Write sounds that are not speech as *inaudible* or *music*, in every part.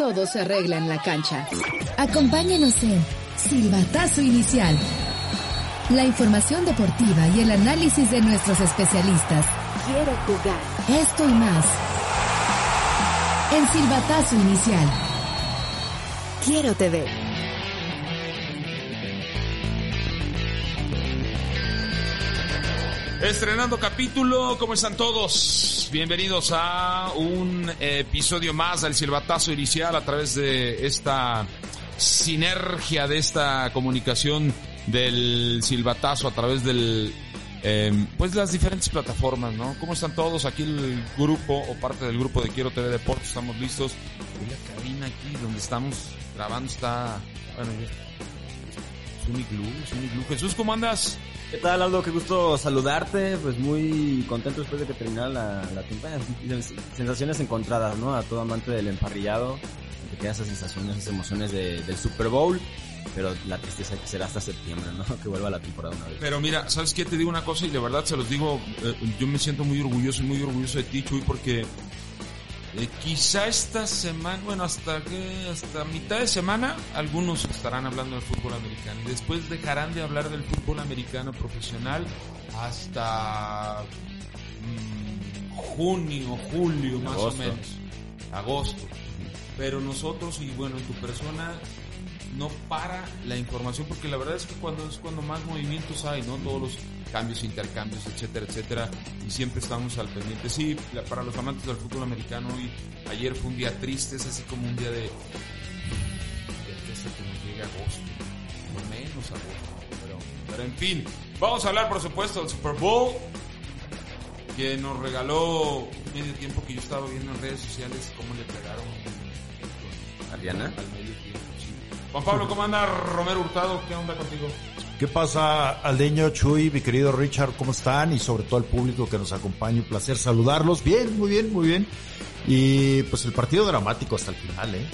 todo se arregla en la cancha. Acompáñenos en Silbatazo Inicial. La información deportiva y el análisis de nuestros especialistas. Quiero jugar. Esto y más. En Silbatazo Inicial. Quiero TV. Estrenando capítulo, ¿cómo están todos? Bienvenidos a un episodio más del silbatazo inicial a través de esta sinergia, de esta comunicación del silbatazo a través del, eh, pues las diferentes plataformas, ¿no? ¿Cómo están todos? Aquí el grupo o parte del grupo de Quiero TV Deportes, estamos listos. La cabina aquí donde estamos grabando está, bueno, un iglú, es un iglú. Jesús, ¿cómo andas? ¿Qué tal, Aldo? Qué gusto saludarte. Pues muy contento después de que terminara la, la temporada. Sensaciones encontradas, ¿no? A todo amante del emparrillado. Que quedan esas sensaciones, esas emociones de, del Super Bowl. Pero la tristeza que será hasta septiembre, ¿no? *laughs* Que vuelva la temporada una vez. Pero mira, ¿sabes qué? Te digo una cosa y de verdad se los digo. eh, yo me siento muy orgulloso y muy orgulloso de ti, Chuy, porque eh, quizá esta semana, bueno, hasta que hasta mitad de semana, algunos estarán hablando del fútbol americano. Y después dejarán de hablar del fútbol americano profesional hasta mm, junio, julio, más o menos, agosto. Pero nosotros y bueno, en tu persona no para la información porque la verdad es que cuando es cuando más movimientos hay, ¿no? Todos los cambios, intercambios, etcétera, etcétera, y siempre estamos al pendiente. Sí, para los amantes del fútbol americano, hoy, ayer fue un día triste, es así como un día de, de que hasta que nos llegue agosto, no menos agosto, pero, pero en fin, vamos a hablar por supuesto del Super Bowl, que nos regaló medio tiempo que yo estaba viendo en redes sociales cómo le pegaron Ariana. al medio tiempo. Juan Pablo, ¿cómo anda Romero Hurtado? ¿Qué onda contigo? ¿Qué pasa, Aldeño, Chuy, mi querido Richard? ¿Cómo están? Y sobre todo al público que nos acompaña, un placer saludarlos. Bien, muy bien, muy bien. Y pues el partido dramático hasta el final, ¿eh?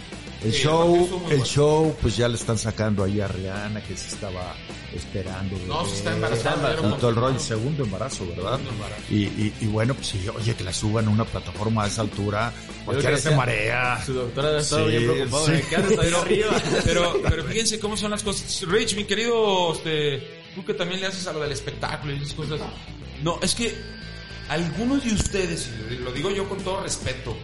El Sí, el show, el bueno. show, pues ya le están sacando ahí a Rihanna que se estaba esperando. No, bebé. se está embarazada, Y todo el rollo, segundo embarazo, ¿verdad? Segundo embarazo. Y, y, y bueno, pues sí, oye, que la suban a una plataforma a esa altura, cualquiera se marea. Su doctora ha estado Sí, bien preocupada. sí. ¿de ¿Qué haces ahí arriba? Pero, pero fíjense cómo son las cosas. Rich, mi querido, este, tú que también le haces a lo del espectáculo y esas cosas. No, es que algunos de ustedes, y lo digo yo con todo respeto,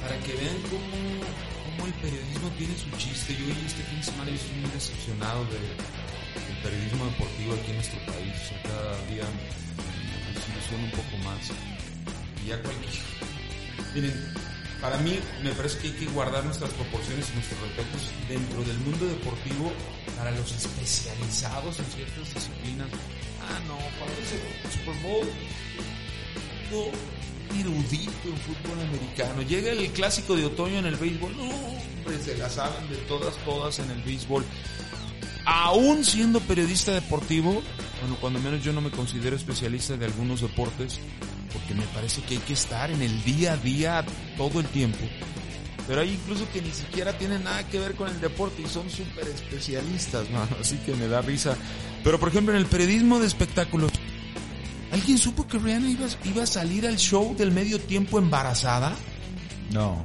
para que vean cómo, cómo el periodismo tiene su chiste. Yo este fin de semana yo estoy muy decepcionado de, del periodismo deportivo aquí en nuestro país. O sea, cada día me desilusiona un poco más. Y ya cualquier... Miren, para mí me parece que hay que guardar nuestras proporciones y nuestros respetos dentro del mundo deportivo para los especializados en ciertas disciplinas. Ah, no, para ese Super Bowl, no, erudito en fútbol americano. Llega el clásico de otoño en el béisbol, no, hombre, se la saben de todas, todas en el béisbol. Aún siendo periodista deportivo, bueno, cuando menos yo no me considero especialista de algunos deportes, porque me parece que hay que estar en el día a día todo el tiempo. Pero hay incluso que ni siquiera tienen nada que ver con el deporte y son súper especialistas, mano. *laughs* Así que me da risa. Pero por ejemplo, en el periodismo de espectáculos, ¿alguien supo que Rihanna iba, iba a salir al show del medio tiempo embarazada? No,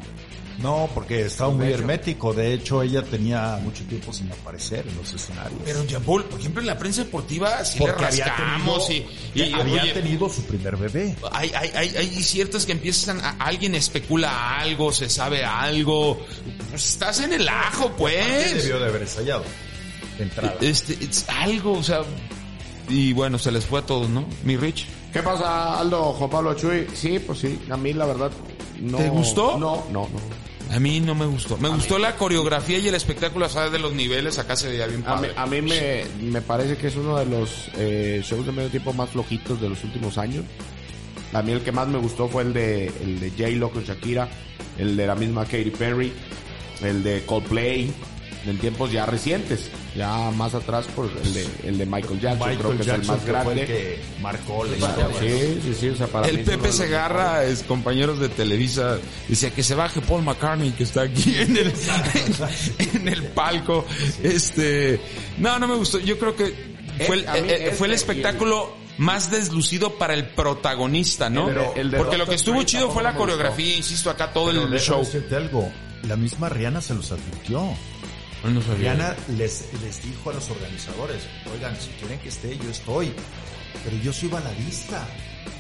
no, porque estaba muy hermético. De hecho, ella tenía mucho tiempo sin aparecer en los escenarios. Pero ya, por ejemplo, en la prensa deportiva sí porque le había rascamos tenido, y, y- había oye, tenido su primer bebé. hay, hay, hay, hay ciertas que empiezan, a- alguien especula algo, se sabe algo. Pues estás en el ajo, pues. Debió de haber ensayado. De entrada. Este, es algo, o sea. Y bueno, se les fue a todos, ¿no? Mi Rich. ¿Qué pasa, Aldo? Juan Pablo Chuy. Sí, pues sí, a mí la verdad no. ¿Te gustó? No, no, no. A mí no me gustó. Me gustó la coreografía y el espectáculo, ¿sabes? De los niveles, acá se veía bien A mí, padre. a mí me, me parece que es uno de los eh, shows de medio tiempo más flojitos de los últimos años. A mí el que más me gustó fue el de, el de J-Lo con Shakira, el de la misma Katy Perry, el de Coldplay, en tiempos ya recientes, ya más atrás por el de, el de Michael Jackson, creo que es el más que fue grande. el que marcó la historia. Sí, sí, sí, o sea, para mí El Pepe Segarra, es compañeros de Televisa, dice que se baje Paul McCartney que está aquí en el, *laughs* en, el palco. Este, no, no me gustó. Yo creo que fue el, a mí eh, eh, fue el este el- espectáculo más deslucido para el protagonista, ¿no? El el Porque lo que estuvo Strange chido fue la coreografía, insisto, acá todo Pero el show. algo. La misma Rihanna se los advirtió. No sabía. Rihanna les, les dijo a los organizadores, oigan, si quieren que esté, yo estoy. Pero yo soy baladista.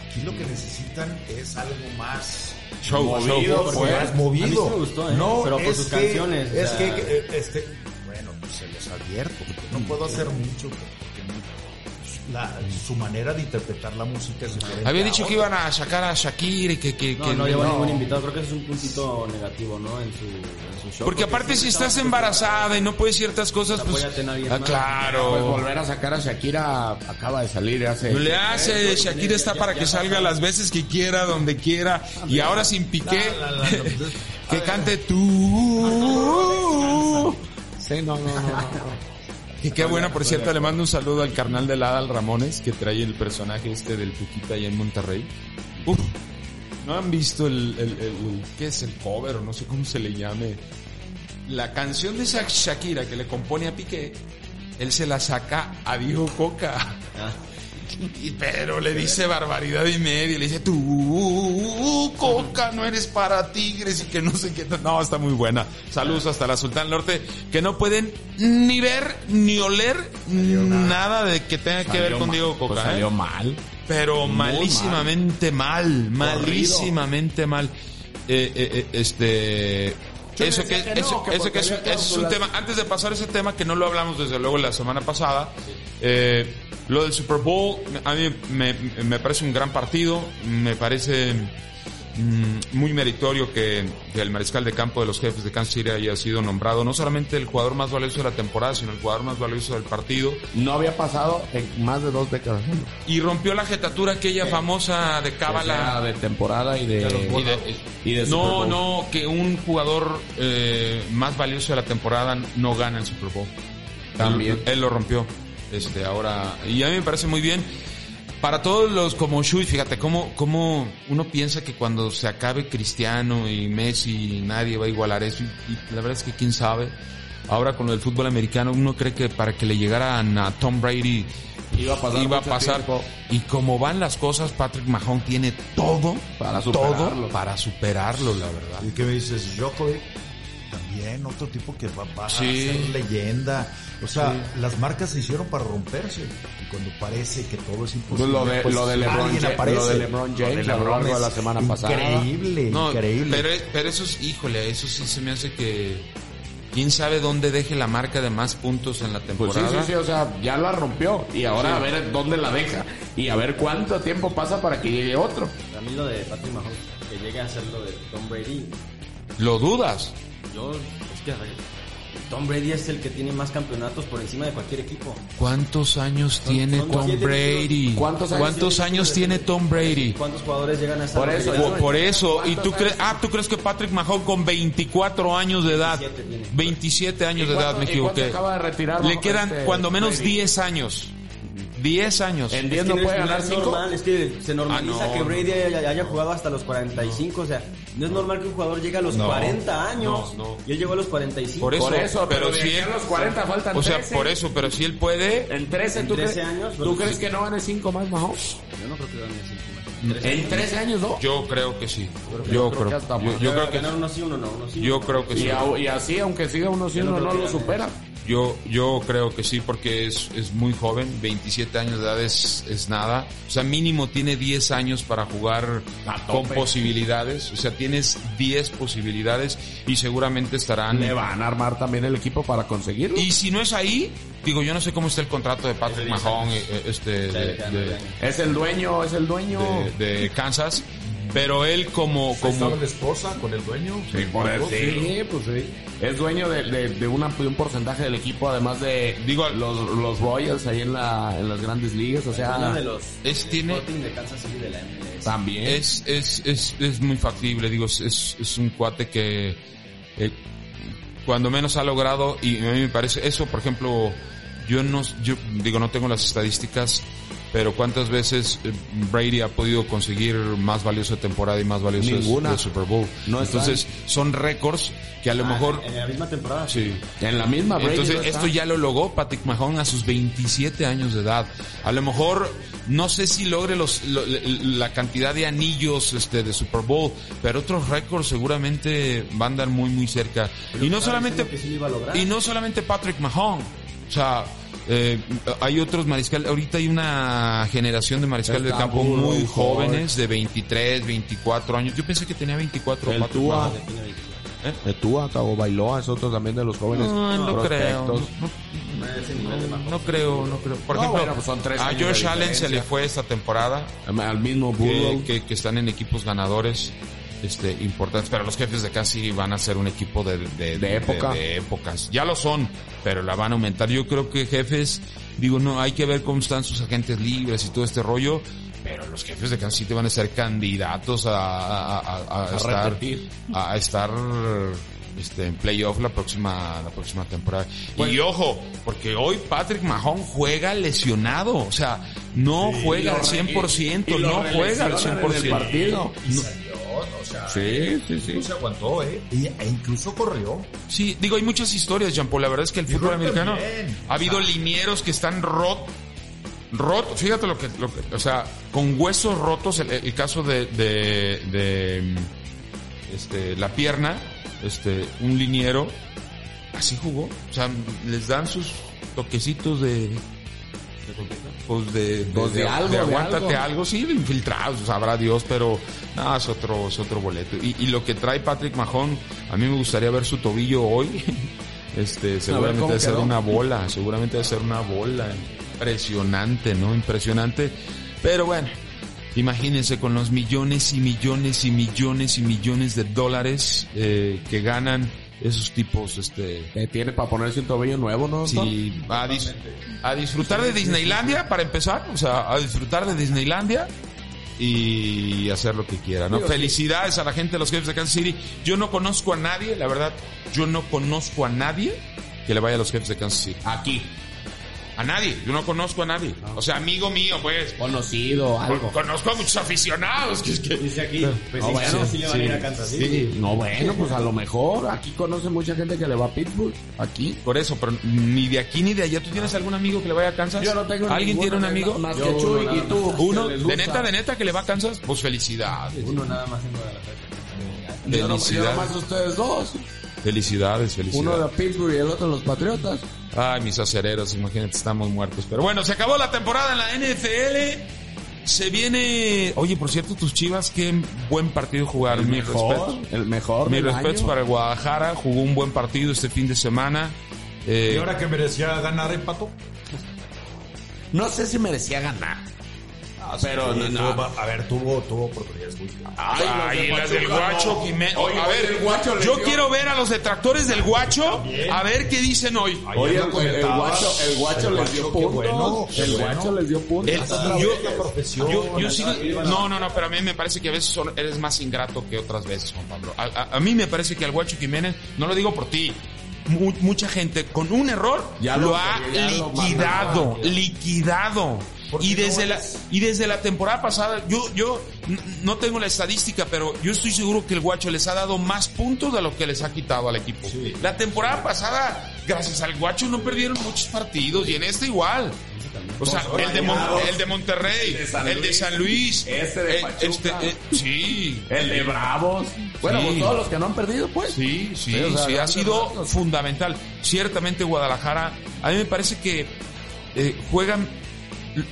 Aquí lo que necesitan es algo más Show, movido, show, porque fue. más movido. A mí sí me gustó, ¿eh? No, Pero por es sus que- canciones, Es que, eh, este, bueno, pues se los advierto, porque no puedo hacer mucho no- la- su manera de interpretar la música es diferente. Había dicho que iban a sacar a Shakira y que... que, No, que no lleva ningún invitado. Creo que ese es un puntito negativo, ¿no? En su, en su show. Porque aparte si estás embarazada y no puedes ciertas cosas, pues... Ah, más. Pues claro. volver a sacar a Shakira acaba de salir hace... No le hace, Shakira está para que salga las veces que quiera, donde quiera, y ahora sin piqué, que cante tú. Sí, no, no, no, no. Que qué bueno, por cierto, le mando un saludo al carnal de Adal Ramones, que trae el personaje este del Tuquita allá en Monterrey. Uf, ¿no han visto el, qué es el cover o no sé cómo se le llame? La canción de Sha- Shakira que le compone a Piqué, él se la saca a Diego Coca. Ah. Y- pero le dice barbaridad y media, le dice tú, Coca, no eres para tigres y que no sé qué. No, está muy buena. Saludos hasta la Sultán Norte, que no pueden ni ver ni oler nada de que tenga que ver con Diego pues Coca. ¿eh? salió mal. Pero malísimamente mal, malísimamente mal. Eh, eh, eh, este... Eso que, que no, eso, que eso que es, un tema, antes de pasar ese tema que no lo hablamos desde luego la semana pasada, eh, lo del Super Bowl a mí me, me parece un gran partido, me parece muy meritorio que, que el mariscal de campo de los jefes de Kansas City haya sido nombrado no solamente el jugador más valioso de la temporada, sino el jugador más valioso del partido No había pasado en más de dos décadas. y rompió la jetatura aquella famosa de Cábala. de temporada y de... Y de- y de no, no, que un jugador eh, más valioso de la temporada no gana el Super Bowl. También. Él, él lo rompió. Este, ahora, y a mí me parece muy bien. Para todos los como Shui, fíjate, cómo, cómo uno piensa que cuando se acabe Cristiano y Messi, nadie va a igualar eso. Y, y la verdad es que quién sabe. Ahora con lo del fútbol americano, uno cree que para que le llegaran a Tom Brady Iba a pasar iba a pasar. Y como van las cosas, Patrick Mahomes tiene todo Para todo superarlo. para superarlo, la verdad. ¿Y qué me dices? Djokovic, también otro tipo que va, va Sí. a ser leyenda. O sea, las marcas se hicieron para romperse. Y cuando parece que todo es imposible, Pues lo de- lo de LeBron alguien Ja- aparece. lo de LeBron James Lo de es la semana pasada. Increíble, No, increíble. pero, pero eso es, híjole, eso sí se me hace que quién sabe dónde deje la marca de más puntos en la Pues sí, temporada. sí, sí, o sea, ya la rompió. Y ahora Sí. a ver dónde la deja. Y a ver cuánto tiempo pasa para que llegue otro. A mí lo de Patrick Mahomes, que llegue a ser lo de Tom Brady, Lo dudas. Yo, es que a ver, Tom Brady es el que tiene más campeonatos por encima de cualquier equipo. ¿Cuántos años tiene son Tom Brady? ¿Cuántos años años tiene Tom Brady? ¿Cuántos jugadores llegan a esa Por eso? Por, por eso, y tú crees, ah, tú crees que Patrick Mahomes con 24 años de edad, 27 tiene. 27 años de ¿Y edad, me equivoqué. acaba de retirar, Le quedan este, cuando menos Brady? 10 años. 10 años. En Es 10 que no es- puede no ganar es 5. normal, es que se normaliza Ah, no, que no. Brady haya, haya jugado hasta los 45, o sea, no es normal que un jugador llegue a los No, 40 años no, no. y él llegó a los 45. Por eso, Por eso, pero de si él, a los 40 faltan o sea, 13. por eso, pero si él puede, En 13, En ¿tú, 13 crees, años, ¿tú crees sí. que no gane 5 más Mahomes? Yo no creo que gane cinco más. En 13 años, ¿no? yo creo que sí. yo creo que yo, creo que sí, uno no, uno sí. yo creo que sí. Y, así, aunque siga uno sí, no uno no lo supera. Yo, yo creo que sí, porque es, es muy joven, 27 años de edad es, es nada. O sea, mínimo tiene 10 años para jugar con posibilidades. O sea, tienes 10 posibilidades y seguramente estarán... Le van a armar también el equipo para conseguirlo. Y si no es ahí, digo, yo no sé cómo está el contrato de Patrick eh, este, de, de- Es el dueño, es el dueño. de- de Kansas, pero él como, ¿Estaba como, la esposa con el dueño? Sí, por eso, sí, pues sí. Es dueño de, de, de una- de un porcentaje del equipo, además de Digo, los, los Royals ahí en, la, en las grandes ligas. O sea, Uno de los Es- tiene- Sporting de Kansas City de la MLS. También. Es, es, es, es muy factible, digo, es, es, es un cuate que eh, cuando menos ha logrado, y a mí me parece, eso por ejemplo, yo no, yo digo, no tengo las estadísticas, pero cuántas veces eh, Brady ha podido conseguir más valiosa temporada y más valioso de- Ninguna. de Super Bowl. No están. Entonces, son récords que a lo mejor, En la misma temporada. sí. En la misma Brady Entonces, no esto ya lo logró Patrick Mahomes a sus 27 años de edad. A lo mejor, no sé si logre los, lo- la cantidad de anillos este, de Super Bowl, pero otros récords seguramente van a andar muy, muy cerca. y no solamente, sí lo iba a lograr. y no solamente Patrick Mahomes. O sea, eh, hay otros mariscales. Ahorita hay una generación de mariscales de campo muy jóvenes, de 23, 24 años. Yo pensé que tenía 24 El Patrick Tua. Mahomes. De Tua, Cabo Bailoa, es otro también de los jóvenes No, no creo. prospectos. No, no creo, no creo. Por No, ejemplo, bueno, pues son tres a Josh Allen se le fue esta temporada, Al mismo que, Burrow. que, que están en equipos ganadores este importantes, pero los jefes de City van a ser un equipo de, de, De época. de épocas. Ya lo son, pero la van a aumentar. Yo creo que jefes, digo, no, hay que ver cómo están sus agentes libres y todo este rollo. Pero los jefes de Kansas City van a ser candidatos a, a, a- estar, repetir. a estar este, en playoff la próxima, la próxima temporada. Pues y ojo, porque hoy Patrick Mahon juega lesionado, o sea, no juega al 100%, no juega al 100%. partido. O sea, Sí, sí, sí. no se aguantó, ¿eh? E incluso corrió. Sí, digo, hay muchas historias, Jean Paul. La verdad es que el fútbol americano también. ha habido O sea- linieros que están rot, rot, fíjate lo que, lo que- o sea, con huesos rotos, el, el caso de, de, de, este, la pierna, este, un liniero, así jugó. O sea, les dan sus toquecitos de, pues de, Pues de algo, de aguántate algo. algo. sí, de infiltrados, sabrá Dios, pero no, es otro, es otro boleto. Y, y lo que trae Patrick Mahon, a mí me gustaría ver su tobillo hoy. *laughs* Este, seguramente debe ser una bola, seguramente debe ser una bola. Impresionante, ¿no? Impresionante. Pero bueno, imagínense con los millones y millones y millones y millones de dólares eh, que ganan esos tipos, este, Eh, tiene para ponerse un tobillo nuevo, ¿no? Sí, a, dis- a disfrutar de Disneylandia para empezar, o sea, a disfrutar de Disneylandia y hacer lo que quiera, ¿no? Felicidades a la gente de los jefes de Kansas City. Yo no conozco a nadie, la verdad, yo no conozco a nadie que le vaya a los jefes de Kansas City. Aquí. A nadie, yo no conozco a nadie. O sea, amigo mío, pues. Conocido, algo. Conozco a muchos aficionados. Que, es que- Dice aquí, pues No, sí, bueno, sí, sí le van a ir a Kansas City. No, bueno, pues a lo mejor. Aquí conoce mucha gente que le va a Pittsburgh. Aquí. Por eso, pero ni de aquí ni de allá. ¿Tú tienes algún amigo que le vaya a Kansas? Yo no tengo ¿Alguien ninguno, tiene un amigo? Más Yo que uno, Chuy y tú. Uno, de neta, de neta que le va a Kansas, pues felicidades. Uno nada más en Guadalajara. Yo no- yo Felicidades. nomás ustedes dos. Felicidades, Uno de felicidades. Pittsburgh y el otro de los Patriotas. Ay, mis acereros, imagínate, estamos muertos. Pero bueno, se acabó la temporada en la NFL. Se viene. Oye, por cierto, tus chivas, qué buen partido jugaron. El mejor. Mis del respetos año. para el Guadalajara. Jugó un buen partido este fin de semana. Eh, ¿Y ahora que merecía ganar empató? No sé si merecía ganar. Pero Sí, no, no. tuvo- a ver, tuvo, tuvo oportunidades muy claras. Ay, las del Guacho Jiménez. Oye, a ver, el Guacho yo dio- quiero ver a los detractores del Guacho a ver qué dicen hoy. Oye, el, guacho, el guacho el les dio puntos. bueno, el bueno. guacho les dio puntos. El- yo, la profesión, yo, sí- no, no, no, pero a mí me parece que a veces son- eres más ingrato que otras veces, Juan Pablo. A, a- a mí me parece que al Guacho Jiménez, no lo digo por ti, mu- mucha gente con un error Ya lo, lo- ha liquidado, liquidado. ¿Por Y no desde la y desde la temporada pasada, yo yo no tengo la estadística, pero yo estoy seguro que el Guacho les ha dado más puntos de lo que les ha quitado al equipo. Sí. La temporada pasada, gracias al Guacho no perdieron muchos partidos y en este igual. O sea, el de, Mon- el de Monterrey, de San el de Luis, San Luis, este de eh, Pachuca. este, eh, sí, El de Bravos. Bueno, Sí. pues todos los que no han perdido, pues. Sí, sí, Sí, o sea, sí, ha sido ratos. fundamental. Ciertamente Guadalajara, a mí me parece que eh, juegan,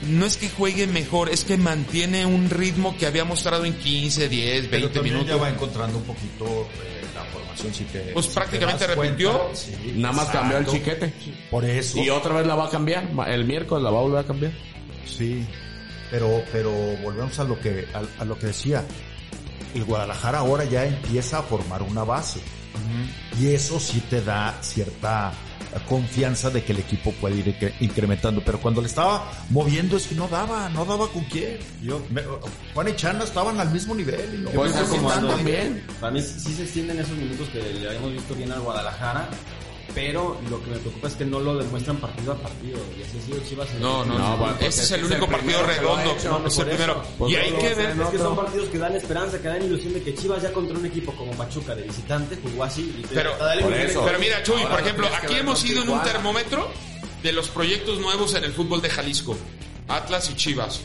no es que juegue mejor, es que mantiene un ritmo que había mostrado en 15, 10, Pero 20 también minutos. ya va encontrando un poquito eh, la formación. Si te, Pues si te prácticamente das repitió. cuenta, sí, Nada más cambió el chiquete. Por eso. Y otra vez la va a cambiar. El miércoles la va a volver a cambiar. Sí, pero, pero volvemos a lo que, a, a lo que decía. El Guadalajara ahora ya empieza a formar una base. Y eso sí te da cierta confianza de que el equipo puede ir incre- incrementando. Pero cuando le estaba moviendo es que no daba, no daba con quién. Yo, me- Juan y Chana estaban al mismo nivel. Y no Pues como también. Para mí sí, sí se extienden esos minutos que le habíamos visto bien al Guadalajara, pero lo que me preocupa es que no lo demuestran partido a partido. Y así ha sido Chivas. en- No, no, No, no. porque Ese es el el único partido redondo. No, es el primero. Y no hay que ver. ¿no? Es que son partidos que dan esperanza, que dan ilusión de que Chivas ya contra un equipo como Pachuca de visitante jugó así. Y te- Pero, pero mira, Chuy, Ahora por lo ejemplo, aquí hemos ido en un termómetro de los proyectos nuevos en el fútbol de Jalisco. Atlas y Chivas.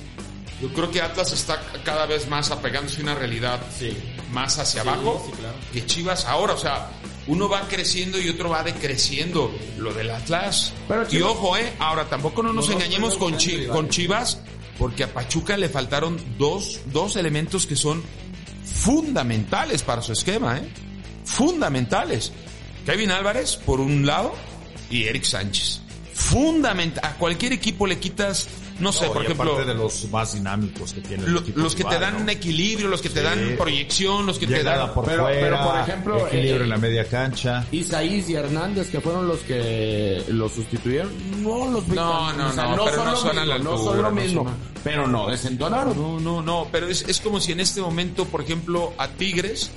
Yo creo que Atlas está cada vez más apegándose a una realidad Sí. más hacia Sí, abajo sí, claro. que Chivas ahora. O sea, uno va creciendo y otro va decreciendo. Lo del Atlas. Pero y ojo, eh, ahora tampoco no nos engañemos con, con. Chivas, porque a Pachuca le faltaron dos, dos elementos que son fundamentales para su esquema, ¿eh? Fundamentales. Kevin Álvarez, por un lado, y Eric Sánchez. Fundamental. A cualquier equipo le quitas, no sé, No, por y ejemplo, aparte de los más dinámicos que tiene el lo- equipo los que te rival, dan ¿no? un equilibrio, los que te dan proyección, los que te dan... por Pero- fuera, pero, por ejemplo, equilibrio eh, en la media cancha. Isaías y Hernández, que fueron los que los sustituyeron, no los vi No, no, o sea, no, pero son no son a la mismo, no son lo no mismo, son pero no desentonaron. No, no, no, pero es, es como si en este momento, por ejemplo, a Tigres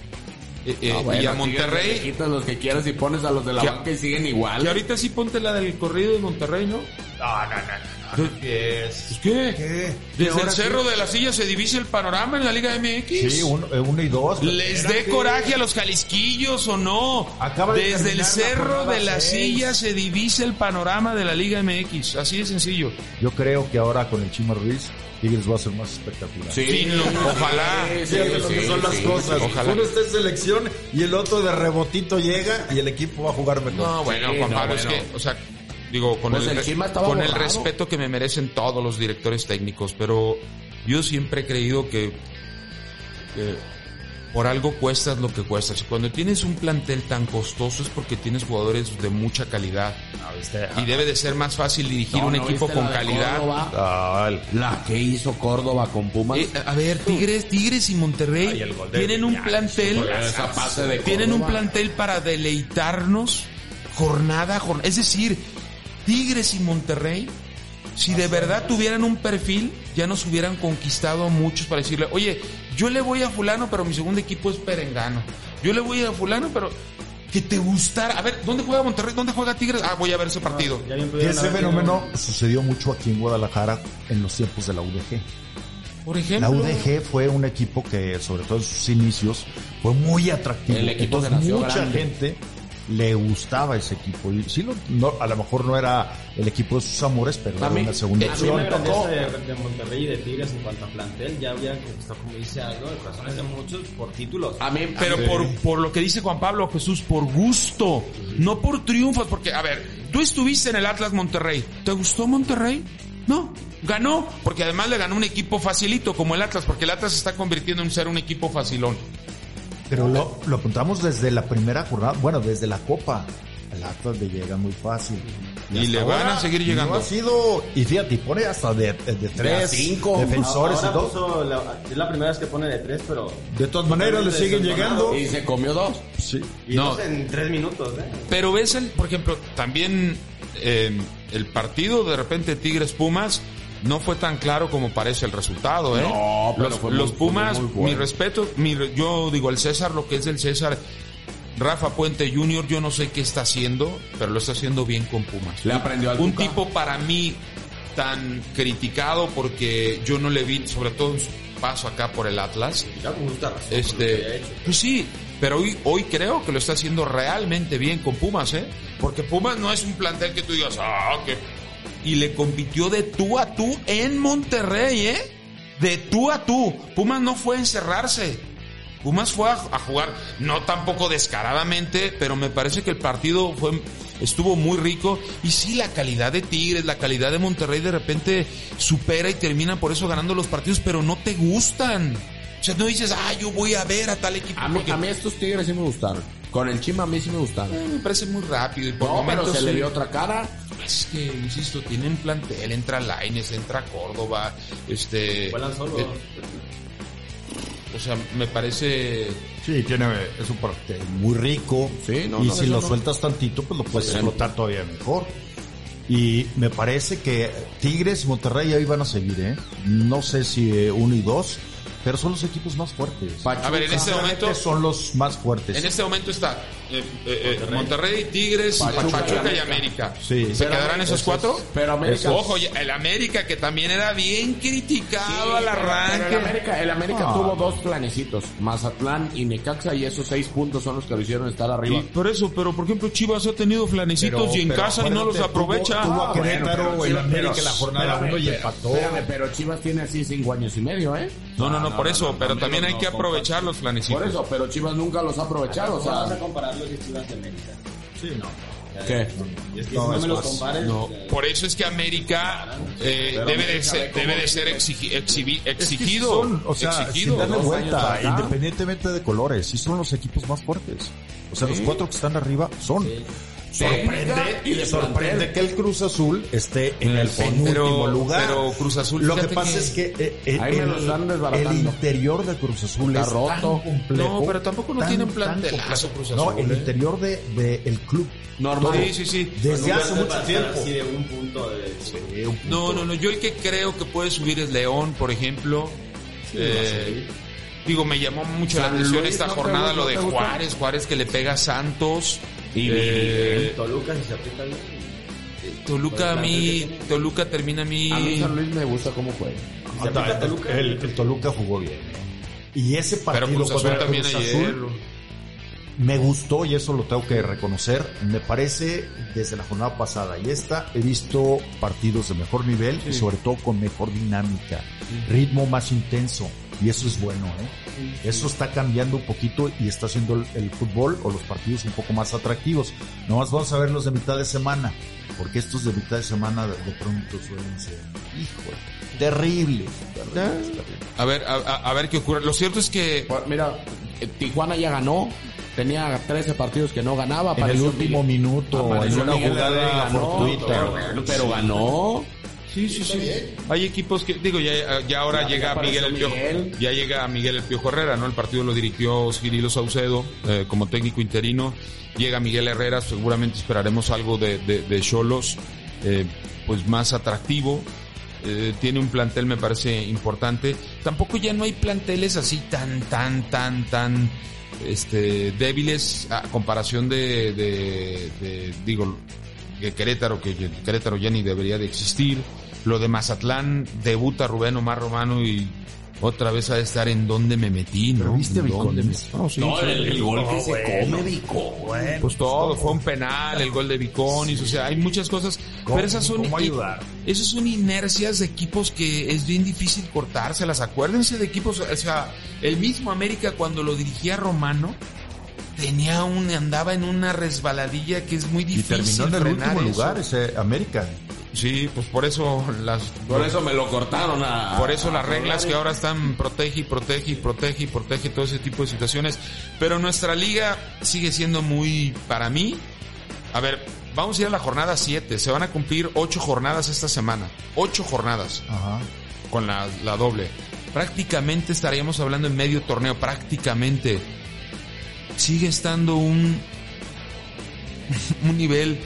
eh, eh, Ah, bueno, y a Monterrey, quitas los que quieras y pones a los de la Que- banca y siguen igual. que ahorita sí ponte la del corrido de Monterrey, ¿no? No, no, no, no. ¿Qué es? ¿Qué? ¿Qué? Desde el sí. Cerro de la Silla se divise el panorama en la Liga MX. Sí, uno, eh, uno y dos. ¿Les dé coraje a los jalisquillos o no? Acaba de Desde el la Cerro de la seis. Silla se divise el panorama de la Liga MX. Así de sencillo. Yo creo que ahora con el Chima Ruiz, Tigres va a ser más espectacular. Sí, Sí, no, ojalá. Sí, sí, Fíjate lo que sí, son las sí, cosas. sí. Ojalá. Uno está en selección y el otro de rebotito llega y el equipo va a jugar mejor. No, bueno, Sí, Juan no, Pablo, bueno. es que, o sea, digo, con, Pues el, el Chima estaba con el respeto que me merecen todos los directores técnicos, pero yo siempre he creído que, que por algo cuestas lo que cuestas. Cuando tienes un plantel tan costoso es porque tienes jugadores de mucha calidad. Y debe de ser más fácil dirigir No, un ¿no equipo con la calidad. Córdoba? Ah, La que hizo Córdoba con Pumas. Eh, a ver, Tigres, Tigres y Monterrey Ay, de tienen un plantel, tienen un plantel para deleitarnos jornada a jornada. Es decir, Tigres y Monterrey, si de verdad tuvieran un perfil, ya nos hubieran conquistado a muchos para decirle, oye, yo le voy a fulano, pero mi segundo equipo es Perengano. Yo le voy a fulano, pero que te gustara. A ver, ¿dónde juega Monterrey? ¿Dónde juega Tigres? Ah, voy a ver ese partido. Que pudieron ese fenómeno sucedió mucho aquí en Guadalajara en los tiempos de la UDG. Por ejemplo. La UDG fue un equipo que, sobre todo en sus inicios, fue muy atractivo. El equipo que Entonces, nació mucha grande. gente le gustaba ese equipo. Y sí, lo- no, a lo mejor no era el equipo de sus amores, pero A era mí- una segunda A mí opción. de, de Monterrey y de Tigres en cuanto a plantel ya habían conquistado, como dice algo, de corazones de muchos por títulos. A mí, Pero a mí- por, por lo que dice Juan Pablo Jesús, por gusto, no por triunfos, porque, a ver, tú estuviste en el Atlas Monterrey, ¿te gustó Monterrey? No, ganó, porque además le ganó un equipo facilito como el Atlas, porque el Atlas se está convirtiendo en ser un equipo facilón. Pero lo, lo apuntamos desde la primera jornada, bueno, desde la Copa. El Atlas le llega muy fácil. Y le van a seguir llegando. No ha sido, y fíjate, pone hasta de, de tres cinco. defensores Ahora y todo. puso la- es la primera vez que pone de tres, pero... De todas maneras le siguen llegando. y se comió dos. Sí. Y No. dos en tres minutos, ¿eh? Pero ves, el, por ejemplo, también eh, el partido de repente Tigres-Pumas no fue tan claro como parece el resultado, ¿eh? No, pero los, fue muy- los fue Pumas, muy bueno. mi respeto, mi, re- yo digo el César, lo que es del César, Rafa Puente Jr., yo no sé qué está haciendo, pero lo está haciendo bien con Pumas. Le aprendió al Un tipo para mí tan criticado porque yo no le vi, sobre todo en su paso acá por el Atlas. Ya justa razón. Este, hecho. pues sí, pero hoy, hoy creo que lo está haciendo realmente bien con Pumas, ¿eh? Porque Pumas no es un plantel que tú digas, ah, que... Y le compitió de tú a tú en Monterrey, ¿eh? De tú a tú. Pumas no fue a encerrarse. Pumas fue a, a jugar, no tampoco descaradamente, pero me parece que el partido fue, estuvo muy rico. Y sí, la calidad de Tigres, la calidad de Monterrey de repente supera y termina por eso ganando los partidos, pero no te gustan. O sea, no dices, ah, yo voy a ver a tal equipo. A mí, porque a mí estos tigres sí me gustaron. Con el Chima a mí sí me gustaron. me parece muy rápido y por No, pero momentos se le sí. vio otra cara. Es que, insisto, tienen plantel, entra Laines, entra Córdoba, este... Vuelan solo. eh, O sea, me parece... Sí, tiene, es un partido muy rico. Sí, no, y no, si lo no. sueltas tantito, pues lo puedes explotar todavía mejor. Y me parece que Tigres y Monterrey ahí van a seguir, ¿eh? No sé si eh, uno y dos, pero son los equipos más fuertes. A ver, en este momento... son los más fuertes. En este momento está eh, eh, eh, Monterrey, Tigres, Pachuca, y América. Sí. ¿Se Pero quedarán esos cuatro? Pero América. Ojo, ya- el América que también era bien criticado Sí, al arranque. pero el América, el América Ah. tuvo dos planecitos, Mazatlán y Necaxa, y esos seis puntos son los que lo hicieron estar arriba. Y por eso, pero por ejemplo Chivas ha tenido flanecitos Pero- y en pero casa y no los aprovecha. Tuvo, tuvo a Ah, bueno, Querétaro pero o el América la jornada 1 y empató. Espérame, pero Chivas tiene así cinco años y medio, ¿eh? No, no, no, por eso, pero también hay que aprovechar los flanecitos. Por eso, pero Chivas nunca los ha aprovechado, o Vamos a sea, compararlos y Chivas de América. Sí, no. ¿qué? Y es que No, si no compares, No, por eso es que América eh, debe de ser, debe de ser exigi- exhibi- Es que exigido. son, o sea, exigido. sin darle vuelta, independientemente de colores, sí son los equipos más fuertes. O sea, los cuatro que están arriba son. Sorprende, y de sorprende plantel. que el Cruz Azul esté en el Pero- penúltimo lugar. pero Cruz Azul, Lo que pasa que- es que eh, eh, el, interior de Cruz Azul Está es roto. tan complejo. No, pero tampoco no tan, tiene un tan plantelazo. Cruz No, Azul, el ¿eh? interior de, de el club. Normal. Sí, sí, sí. Desde hace mucho tiempo. estar Así de un punto de... Un punto. No, no, no. Yo el que creo que puede subir es León, por ejemplo. Eh, digo, me llamó mucho la atención Luis, esta ¿no jornada gusta? lo de ¿No? Juárez, Juárez que le pega a Santos. Y Eh, Toluca si se aplica bien. Toluca a mí, Toluca termina a mí. A mí San Luis me gusta cómo juega. aplica Toluca. El, el Toluca jugó bien. Y ese Pero partido Cruz Azul contra también Cruz ayer. Azul me gustó y eso lo tengo que reconocer. Me parece desde la jornada pasada y esta he visto partidos de mejor nivel y sobre todo con mejor dinámica, ritmo más intenso y eso es bueno. ¿eh? Eso está cambiando un poquito y está haciendo el, el fútbol o los partidos un poco más atractivos. Nomás vamos a ver los de mitad de semana porque estos de mitad de semana de, de pronto suelen ser, híjole, terribles. terribles, terribles. A ver, a, ver qué ocurre. Lo cierto es que Mira, eh, Tijuana ya ganó. Tenía 13 partidos que no ganaba. En el último Miguel- minuto, en una jugada ganó, fortuita. Pero, pero ganó. Sí, sí, sí. Hay equipos que, digo, ya, ya ahora Ya- llega ya Miguel el Piojo, Miguel. ya llega Miguel el Piojo Herrera, ¿no? El partido lo dirigió Cirilo Saucedo eh, como técnico interino. Llega Miguel Herrera, seguramente esperaremos algo de, de, Cholos, eh, pues más atractivo. Eh, tiene un plantel, me parece importante. Tampoco ya no hay planteles así tan, tan, tan, tan este, débiles a comparación de, de, de, digo, de Querétaro, que que Querétaro ya ni debería de existir. Lo de Mazatlán, debuta Rubén Omar Romano y otra vez ha de estar en donde me metí, ¿no? ¿Pero viste ¿En dónde me- No, sí, No, sí. el, el gol que se come, Vico. Pues todo, fue un penal, el gol de Viconis, o sea, hay muchas cosas, ¿Cómo- pero esas son, cómo ayudar? esas son inercias de equipos que es bien difícil cortárselas. Acuérdense de equipos, o sea, el mismo América cuando lo dirigía Romano tenía un, andaba en una resbaladilla que es muy Y difícil. terminó en el frenar último eso. lugar ese América. Sí, pues por eso las, Por eso me lo cortaron a. por eso a- las reglas que ahora están protege y protege y protege y protege todo ese tipo de situaciones. Pero nuestra liga sigue siendo muy, para mí, a ver, vamos a ir a la jornada 7. Se van a cumplir 8 jornadas esta semana. 8 jornadas Ajá. con la, la doble. Prácticamente estaríamos hablando en medio torneo, prácticamente. Sigue estando un, *laughs* un nivel,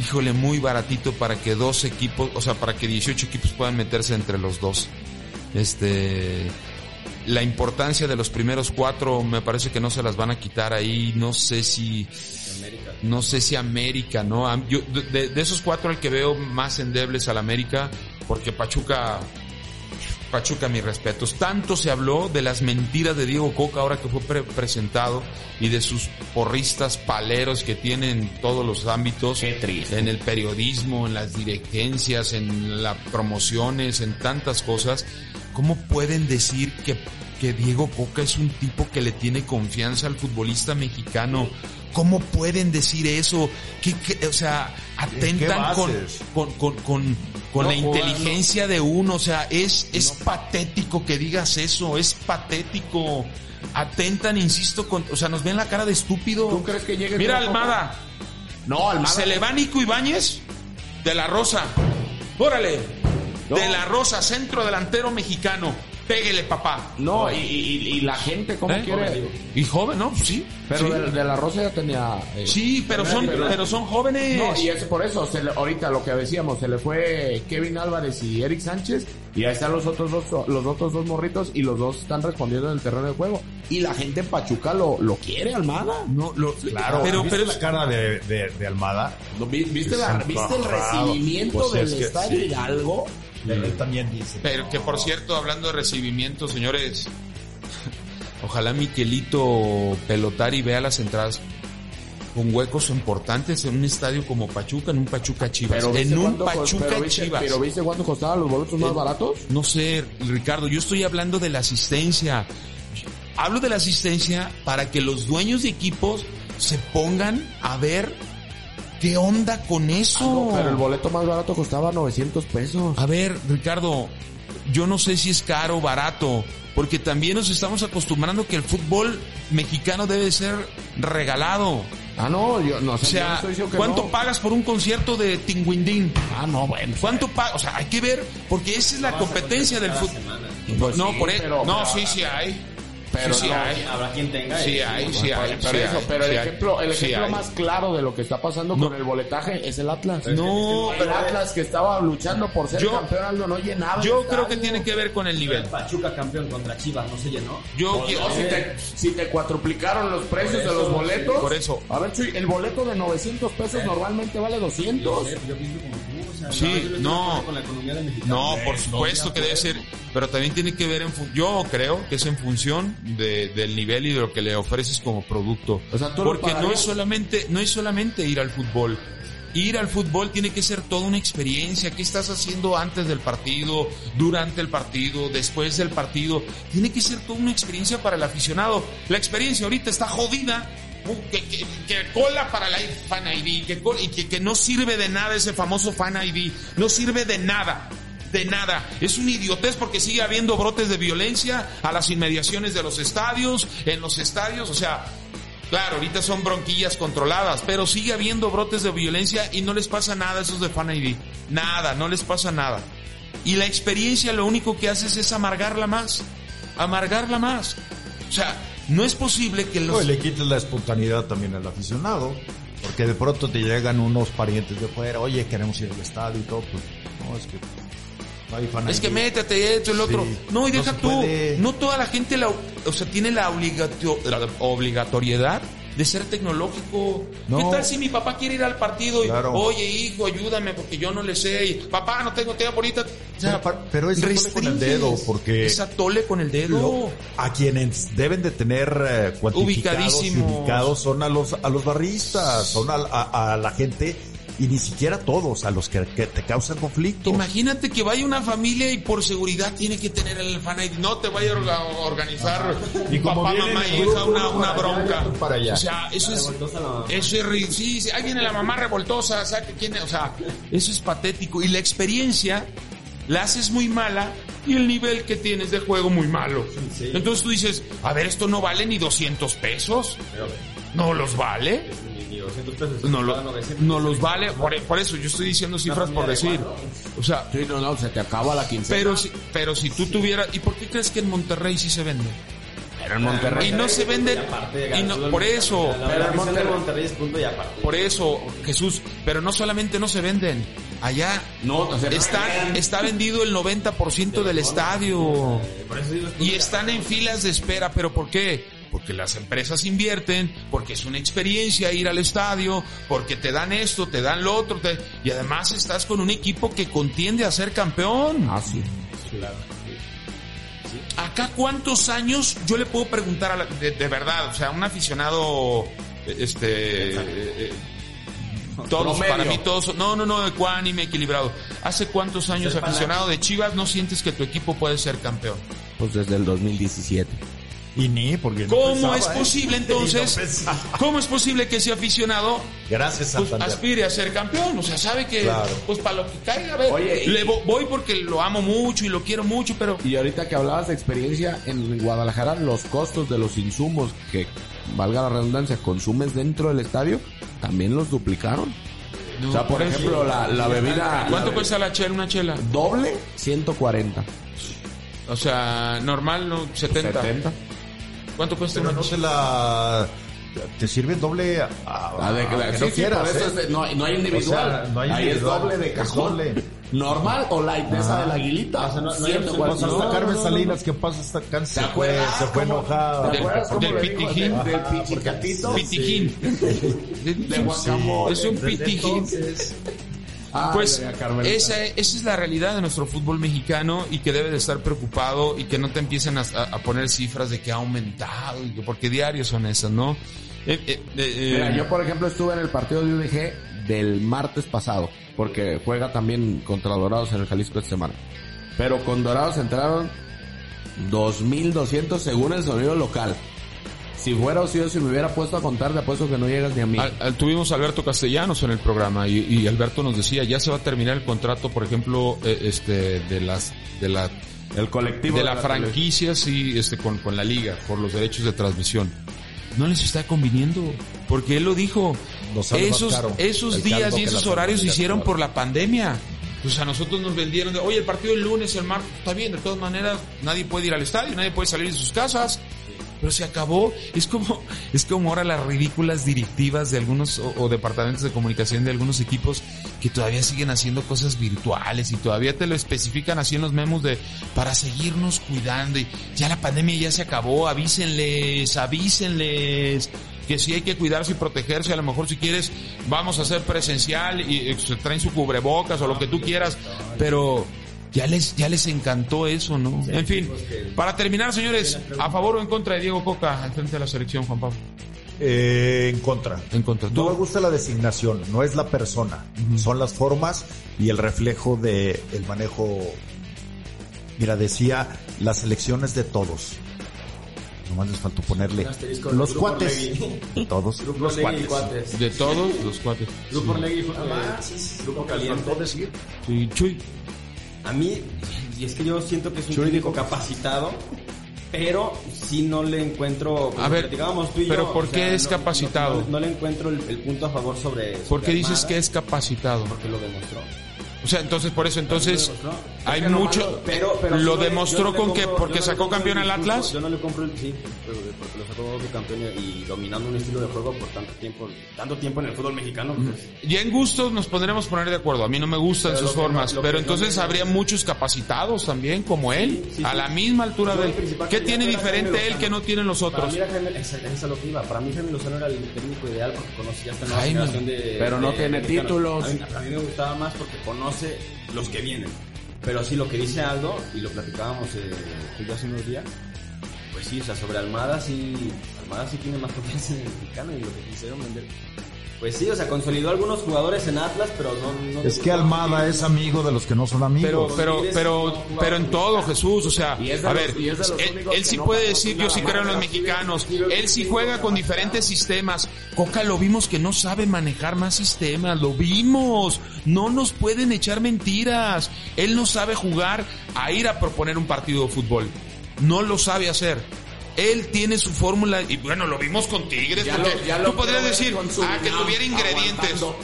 híjole, muy baratito para que dos equipos, o sea, para que 18 equipos puedan meterse entre los dos. Este, la importancia de los primeros cuatro me parece que no se las van a quitar ahí. No sé si, no sé si América, ¿no? Yo, de, de esos cuatro el que veo más endebles al América, porque Pachuca, Pachuca, mis respetos. Tanto se habló de las mentiras de Diego Coca ahora que fue pre- presentado y de sus porristas paleros que tienen en todos los ámbitos. Qué triste. En el periodismo, en las dirigencias, en las promociones, en tantas cosas. ¿Cómo pueden decir que, que Diego Coca es un tipo que le tiene confianza al futbolista mexicano? ¿Cómo pueden decir eso? ¿Qué, qué- o sea, atentan con, con, con, con, con No, la inteligencia de uno. O sea, es, es patético que digas eso, es patético. Atentan, insisto, con, o sea, nos ven la cara de estúpido. ¿Tú crees que llegue Mira, Almada, No, Almada. se le va Nico Ibáñez de la Rosa. Órale. De la Rosa, centro delantero mexicano. Péguele, papá. No, y, y- y la gente, ¿cómo ¿Eh? quiere? Y joven, ¿no? Pues sí. Pero sí. de, de la Rosa ya tenía... eh, Sí, pero son, pero son jóvenes. No, y es por eso, se le- ahorita lo que decíamos, se le fue Kevin Álvarez y Eric Sánchez, y ahí están los otros dos, los otros dos morritos, y los dos están respondiendo en el terreno de juego. Y la gente en Pachuca lo, lo quiere, Almada. No, lo, Claro, pero, ¿viste pero la cara de, de, de Almada? ¿No vi- ¿Viste, la- Sí, ¿viste el recibimiento Pues del es que estadio sí. Hidalgo? Él también dice. Pero que por cierto, hablando de recibimiento, señores, *laughs* ojalá Miquelito Pelotari vea las entradas con huecos importantes en un estadio como Pachuca, en un Pachuca Chivas. ¿viste En un Pachuca pero viste- Chivas. Pero ¿viste cuánto costaban los boletos más Eh, baratos? No sé, Ricardo, yo estoy hablando de la asistencia. Hablo de la asistencia para que los dueños de equipos se pongan a ver qué onda con eso. No, pero el boleto más barato costaba 900 pesos. A ver, Ricardo, yo no sé si es caro o barato, porque también nos estamos acostumbrando que el fútbol mexicano debe ser regalado. Ah, no, yo no O sé. no sea, estoy diciendo que ¿cuánto no. pagas por un concierto de Tinguindín? Ah, no, bueno. ¿Cuánto pagas? O sea, hay que ver, porque esa es la competencia del fútbol. Pues No, sí, por eso. pero- No, sí, sí hay. Pero sí, sí no, hay. Habrá quien tenga. Sí hay, sí hay. Pero, sí eso, hay, pero el ejemplo, el Sí ejemplo hay. más claro de lo que está pasando No. con el boletaje es el Atlas. No, el Atlas que estaba luchando por ser Yo- campeón Aldo, no llenaba. Yo el creo que tiene que ver con el nivel. Pachuca campeón contra Chivas, no se llenó. Yo No, quiero- si, te, si te cuatriplicaron los precios de los boletos. Por eso. A ver, Chuy, el boleto de 900 pesos normalmente vale 200. Yo pienso como tú, o sea, Sí, pienso no. con la economía mexicano. No, por supuesto que debe ser, pero también tiene que ver en yo creo que es en función de- del nivel y de lo que le ofreces como producto. O sea, ¿tú lo Porque no es solamente, no es solamente ir al fútbol. Ir al fútbol tiene que ser toda una experiencia. ¿Qué estás haciendo antes del partido, durante el partido, después del partido? Tiene que ser toda una experiencia para el aficionado. La experiencia ahorita está jodida. Que, cola para la Fan ID, que y que, que no sirve de nada ese famoso Fan ID. No sirve de nada. De nada. Es un idiotez porque sigue habiendo brotes de violencia a las inmediaciones de los estadios, en los estadios. O sea, Claro, ahorita son bronquillas controladas, pero sigue habiendo brotes de violencia y no les pasa nada a esos de Fan ID. Nada, no les pasa nada. Y la experiencia lo único que haces es amargarla más. Amargarla más. O sea, no es posible que No, los... y le quites la espontaneidad también al aficionado. Porque de pronto te llegan unos parientes de fuera, oye, queremos ir al estadio y todo. Pues, no, es que no Es que métete esto, el otro. Sí, no, y no deja se tú. puede. No toda la gente la, o sea, tiene la, obligato- la obligatoriedad de ser tecnológico. No. ¿Qué tal si mi papá quiere ir al partido y, Claro. oye, hijo, ayúdame porque yo no le sé? Y, papá, no tengo tiempo ahorita. O sea, Pero pero es atole con el dedo, porque- Es atole con el dedo. Lo- a quienes deben de tener eh, cuantificados ubicados son a los a los barristas, son a, a- a la gente y ni siquiera todos a los que, que te causan conflicto. Imagínate que vaya una familia y por seguridad tiene que tener el fan ID. No te vaya a orga- organizar Y como papá, mamá y hija grupo, una, una allá bronca. para allá. O sea, eso es, la eso es ri- sí, sí, ahí viene la mamá revoltosa, sabe quién es, o sea, eso es patético. Y la experiencia la haces muy mala y el nivel que tienes de juego muy malo. Entonces tú dices, a ver, esto no vale ni 200 pesos. ¿No los vale? Ni 200 pesos. No, lo- Paga 900. no los vale. Por, por eso yo estoy diciendo cifras por decir. O sea, Sí, no, no, se te acaba la quincena. pero si, pero si tú tuvieras... ¿Y por qué crees que en Monterrey sí se vende? Pero en Monterrey. Y no se vende... Y no, por eso, Pero pero en Monterrey- Monterrey es punto y aparte. por eso, Jesús. Pero no solamente no se venden. Allá No, o sea, está, está vendido el 90% del estadio. Y están en filas de espera. ¿Pero por qué? Porque las empresas invierten, porque es una experiencia ir al estadio, porque te dan esto, te dan lo otro, te- y además estás con un equipo que contiende a ser campeón. Ah, sí. Acá cuántos años yo le puedo preguntar a la- de, de verdad, o sea, un aficionado, este, eh, eh, *laughs* todos Promedio. para mí todos, no, no, no, ecuánime, equilibrado. ¿Hace cuántos años aficionado de Chivas no sientes que tu equipo puede ser campeón? Pues desde el 2017. Y ni, porque no ¿Cómo pensaba, es ¿eh? posible entonces? ¿Cómo es posible que ese aficionado Gracias, pues, aspire a ser campeón? O sea, sabe que Claro. pues para lo que caiga, a ver, Oye, y- le vo- voy porque lo amo mucho y lo quiero mucho, pero Y ahorita que hablabas de experiencia en Guadalajara, los costos de los insumos que, valga la redundancia, consumes dentro del estadio, también los duplicaron. o sea, por ejemplo, la, la bebida... ¿cuánto la- cuesta la chela, una chela? Doble, 140. O sea, normal, no, 70. 70. ¿Cuánto cuesta Pero una no se la... Te sirve doble a, a- Ah, de- a de- que sí, no sí, quieras, por eso ¿eh? es de- no, no hay individual. O sea, no hay Ahí individual, es doble de cajón. doble. Normal o light, de esa de la aguilita. O sea, no- no hay Siempre cuando- hasta no, Carmen no, no, Salinas, ¿qué pasa? Esta Carmen se ¿Te fue, se fue cómo- enojada. ¿Te acuerdas cómo Del dijo? pitijín. Del, del pichicatito. Pitijín. *laughs* De guacamole. Es un pitijín. Ay, Pues esa, esa es la realidad de nuestro fútbol mexicano y que debe de estar preocupado y que no te empiecen a, a poner cifras de que ha aumentado, y que- porque diarios son esas, ¿no? Eh, eh, eh, Mira, yo por ejemplo estuve en el partido de UDG del martes pasado, porque juega también contra Dorados en el Jalisco esta semana. Pero con Dorados entraron 2.200 según el sonido local. Si fuera o si yo, si me hubiera puesto a contar, te apuesto que no llegas ni a mí. al- al- tuvimos a Alberto Castellanos en el programa y, y Alberto nos decía, ya se va a terminar el contrato, por ejemplo, eh, este, de las, de la, el colectivo de la franquicia, sí, este, con, con la liga, por los derechos de transmisión. No les está conviniendo, porque él lo dijo. Esos, caro esos días y esos horarios se hicieron por la pandemia. Pues a nosotros nos vendieron de, oye, el partido el lunes, el martes, está bien, de todas maneras, nadie puede ir al estadio, nadie puede salir de sus casas. Pero se acabó. Es como, es como ahora las ridículas directivas de algunos o, departamentos de comunicación de algunos equipos que todavía siguen haciendo cosas virtuales y todavía te lo especifican así en los memos de para seguirnos cuidando y ya la pandemia ya se acabó, avísenles, avísenles que sí hay que cuidarse y protegerse, a lo mejor si quieres vamos a hacer presencial y eh, se traen su cubrebocas o lo que tú quieras, pero ya les, ya les encantó eso, ¿no? en fin, para terminar, señores, ¿a favor o en contra de Diego Coca al frente de la selección, Juan Pablo? Eh, en contra. En contra. No me ¿Tú? gusta la designación, no es la persona, son las formas y el reflejo de el manejo. Mira, decía las elecciones de todos. Nomás les faltó ponerle los cuates. De todos. Grupo los cuates. cuates. De todos los cuatro. Grupo Orlegui fue Grupo Caliente. decir. Sí, Chuy. A mí, y es que yo siento que es un dijo- capacitado, pero sí no le encuentro. A ver, tú y pero yo, ¿por o qué sea, es no- capacitado? No, no le encuentro el, el punto a favor sobre. ¿Por qué dices que es capacitado? Porque lo demostró. O sea, entonces por eso, entonces hay mucho. lo- pero- pero ¿Lo demostró con que porque sacó campeón el al Atlas? Yo no le compro el sí, pero- porque lo sacó campeón y dominando un estilo de juego por tanto tiempo, tanto tiempo en el fútbol mexicano. pues, Ya en gustos nos podremos poner de acuerdo. A mí no me gustan Pero sus formas, pero entonces me- habría muchos capacitados también como él, Sí, sí, a sí. la misma altura de él. ¿Qué tiene diferente él que no tienen los Para otros? mí era Jaime, esa, esa es lo que iba. Para mí Jaime Lozano era el técnico ideal porque conocía esta nueva generación de... Pero no de tiene títulos. A mí, a mí me gustaba más porque conoce los que vienen. Pero sí, lo que dice Aldo, y lo platicábamos eh, hace unos días, pues sí, o sea, sobre Almada sí... Almada sí tiene más confianza en el mexicano y lo que quisieron vender. Pues sí, o sea, consolidó algunos jugadores en Atlas, pero no... no Es que Almada es amigo de los que no son Pero, amigos. pero, pero, jugaba pero en todo. Jesús, o sea, a ver, él, sí no puede decir, yo sí creo en los mexicanos, él sí juega con diferentes sistemas. Coca lo vimos que no sabe manejar más sistemas, lo vimos, no nos pueden echar mentiras, él no sabe jugar a ir a proponer un partido de fútbol, no lo sabe hacer. Él tiene su fórmula y bueno, lo vimos con Tigres. Ya porque lo- ya lo tú podrías decir, su ah, que tuviera ingredientes. aguantando.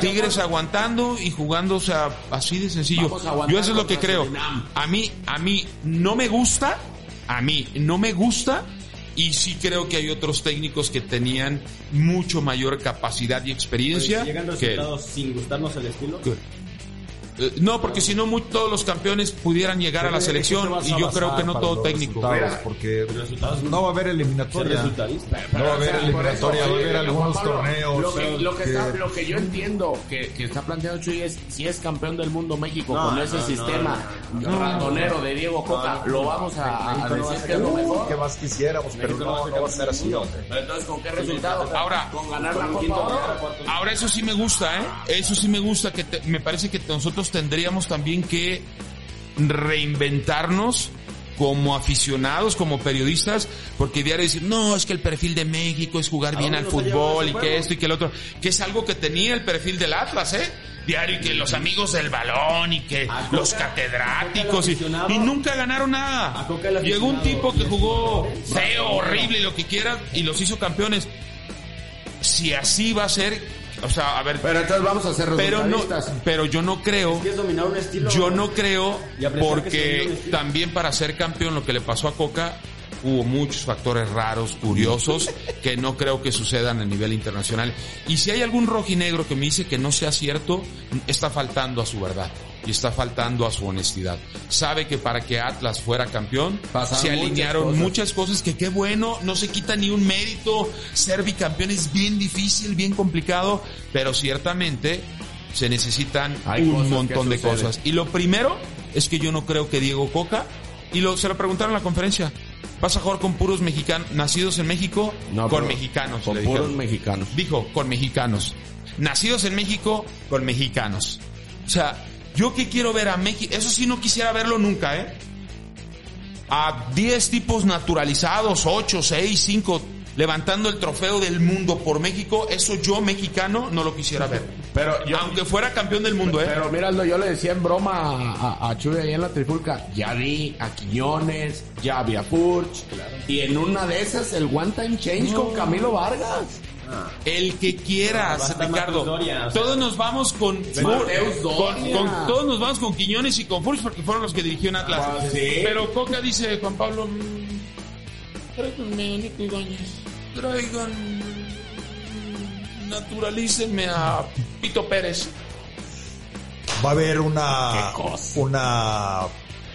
Tigres aguantando y jugando, o sea, así de sencillo. Yo eso es lo que creo. A mí, a mí no me gusta, a mí no me gusta y sí creo que hay otros técnicos que tenían mucho mayor capacidad y Pues, experiencia llegan que él. resultados sin gustarnos el estilo. No, porque si no, todos los campeones pudieran llegar a la selección y yo creo que no todo técnico. Porque no va a haber eliminatoria. No va a haber eliminatoria, va a haber algunos torneos. Lo que, lo que que- está- lo que yo entiendo que, que está planteando Chuy es si es campeón del mundo México con ese no, ratonero de Diego Coca, No, lo vamos a, a México no va a decir que es lo mejor. ¿Qué más quisiéramos? Pero México no va a no, va a ser así, hombre. Pero entonces, ¿con qué resultado? Ahora, con ganar la Copa Oro. Ahora eso sí me gusta, ¿eh? Eso sí me gusta, que te- me parece que nosotros tendríamos también que reinventarnos como aficionados, como periodistas, porque diario decir, no, es que el perfil de México es jugar bien al fútbol y que esto y que el otro, que es algo que tenía el perfil del Atlas, ¿eh? Diario y que los amigos del balón y que Coca- los catedráticos y, nunca ganaron nada. Llegó un tipo que jugó feo, horrible y lo que quiera y los hizo campeones. Si así va a ser, o sea, a ver, Pero entonces vamos a ser pero no, pero yo no creo, Es dominar un estilo. yo no creo, porque también para ser campeón lo que le pasó a Coca hubo muchos factores raros, curiosos, que no creo que sucedan a nivel internacional. Y si hay algún rojinegro que me dice que no sea cierto, está faltando a su verdad y está faltando a su honestidad. Sabe que para que Atlas fuera campeón Pasaron se muchas alinearon cosas. muchas cosas que qué bueno, no se quita ni un mérito. Ser bicampeón es bien difícil, bien complicado, pero ciertamente se necesitan Hay un montón de cosas. Y lo primero es que yo no creo que Diego Coca, y lo, se lo preguntaron en la conferencia, ¿vas a jugar con puros mexicanos, nacidos en México? No, con mexicanos. Con puros mexicanos. Dijo, con mexicanos. Nacidos en México, con mexicanos. O sea, yo que quiero ver a México, eso sí no quisiera verlo nunca, ¿eh? A 10 tipos naturalizados, 8, 6, 5, levantando el trofeo del mundo por México, eso yo, mexicano, no lo quisiera ver. *laughs* Pero yo, Aunque fuera campeón del mundo, ¿eh? Pero míralo, yo le decía en broma a, a, a Chuy ahí en la trifulca, ya vi a Quiñones, ya vi a Furch, y en una de esas el one time change con Camilo Vargas. El que quieras, Va a estar Ricardo. Mateus Doria, o sea. todos nos vamos con, Mateus con- Doria. con- todos nos vamos con Quiñones y con Furch porque fueron los que dirigió en Atlas. Ah, sí. Pero Coca dice, Juan Pablo, mm, traigan, naturalícenme a Pito Pérez. Va a haber una, una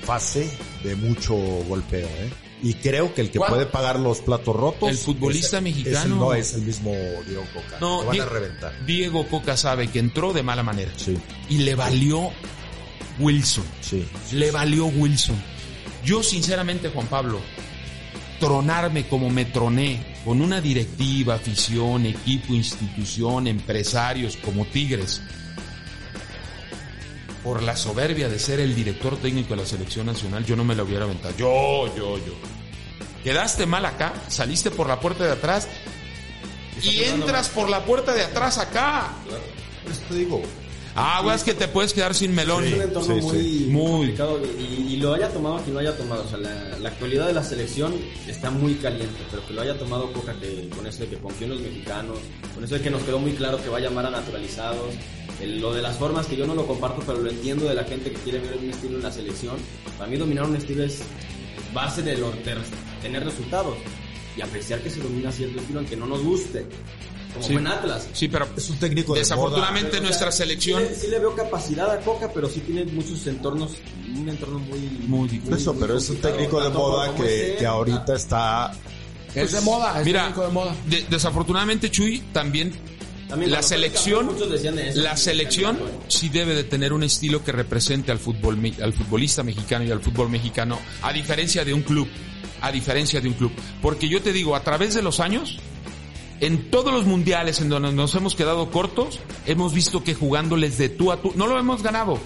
fase de mucho golpeo, ¿eh? Y creo que el que ¿Cuál? puede pagar los platos rotos. El futbolista es- mexicano. es el- no es el mismo Diego Coca. No, Lo van Die- a reventar. Diego Coca sabe que entró de mala manera Sí, y le valió Wilson. sí. Le valió Wilson. Yo sinceramente, Juan Pablo, tronarme como me troné con una directiva, afición, equipo, institución, empresarios como Tigres, por la soberbia de ser el director técnico de la selección nacional, yo no me la hubiera aventado. Yo, yo, yo. Quedaste mal acá, saliste por la puerta de atrás y entras por la puerta de atrás acá. Por eso te digo. Aguas que te puedes quedar sin melón. Es un entorno Sí, muy, sí. muy y, y lo haya tomado quien lo haya tomado. O sea, la, la actualidad de la selección está muy caliente, pero que lo haya tomado Coca que, con eso de que confió en los mexicanos, con eso de que nos quedó muy claro que va a llamar a naturalizados. el- lo de las formas que yo no lo comparto, pero lo entiendo de la gente que quiere ver un estilo en la selección. Para mí dominar un estilo es base de, lo- de tener resultados y apreciar que se domina cierto estilo aunque no nos guste. Como Sí. fue en Atlas. Sí, pero Es un técnico de desafortunadamente o nuestra sea, selección... Sí le, sí le veo capacidad a Coca, pero sí tiene muchos entornos, un entorno muy... Muy difícil. Eso, pero es un técnico de moda que, que ahorita está Es de moda, es Mira, técnico de moda. de- desafortunadamente Chuy también También la selección campeón, muchos decían de eso, la selección sí debe de tener un estilo que represente al fútbol al futbolista mexicano y al fútbol mexicano a diferencia de un club a diferencia de un club porque yo te digo a través de los años en todos los mundiales en donde nos hemos quedado cortos hemos visto que jugándoles de tú a tú no lo hemos ganado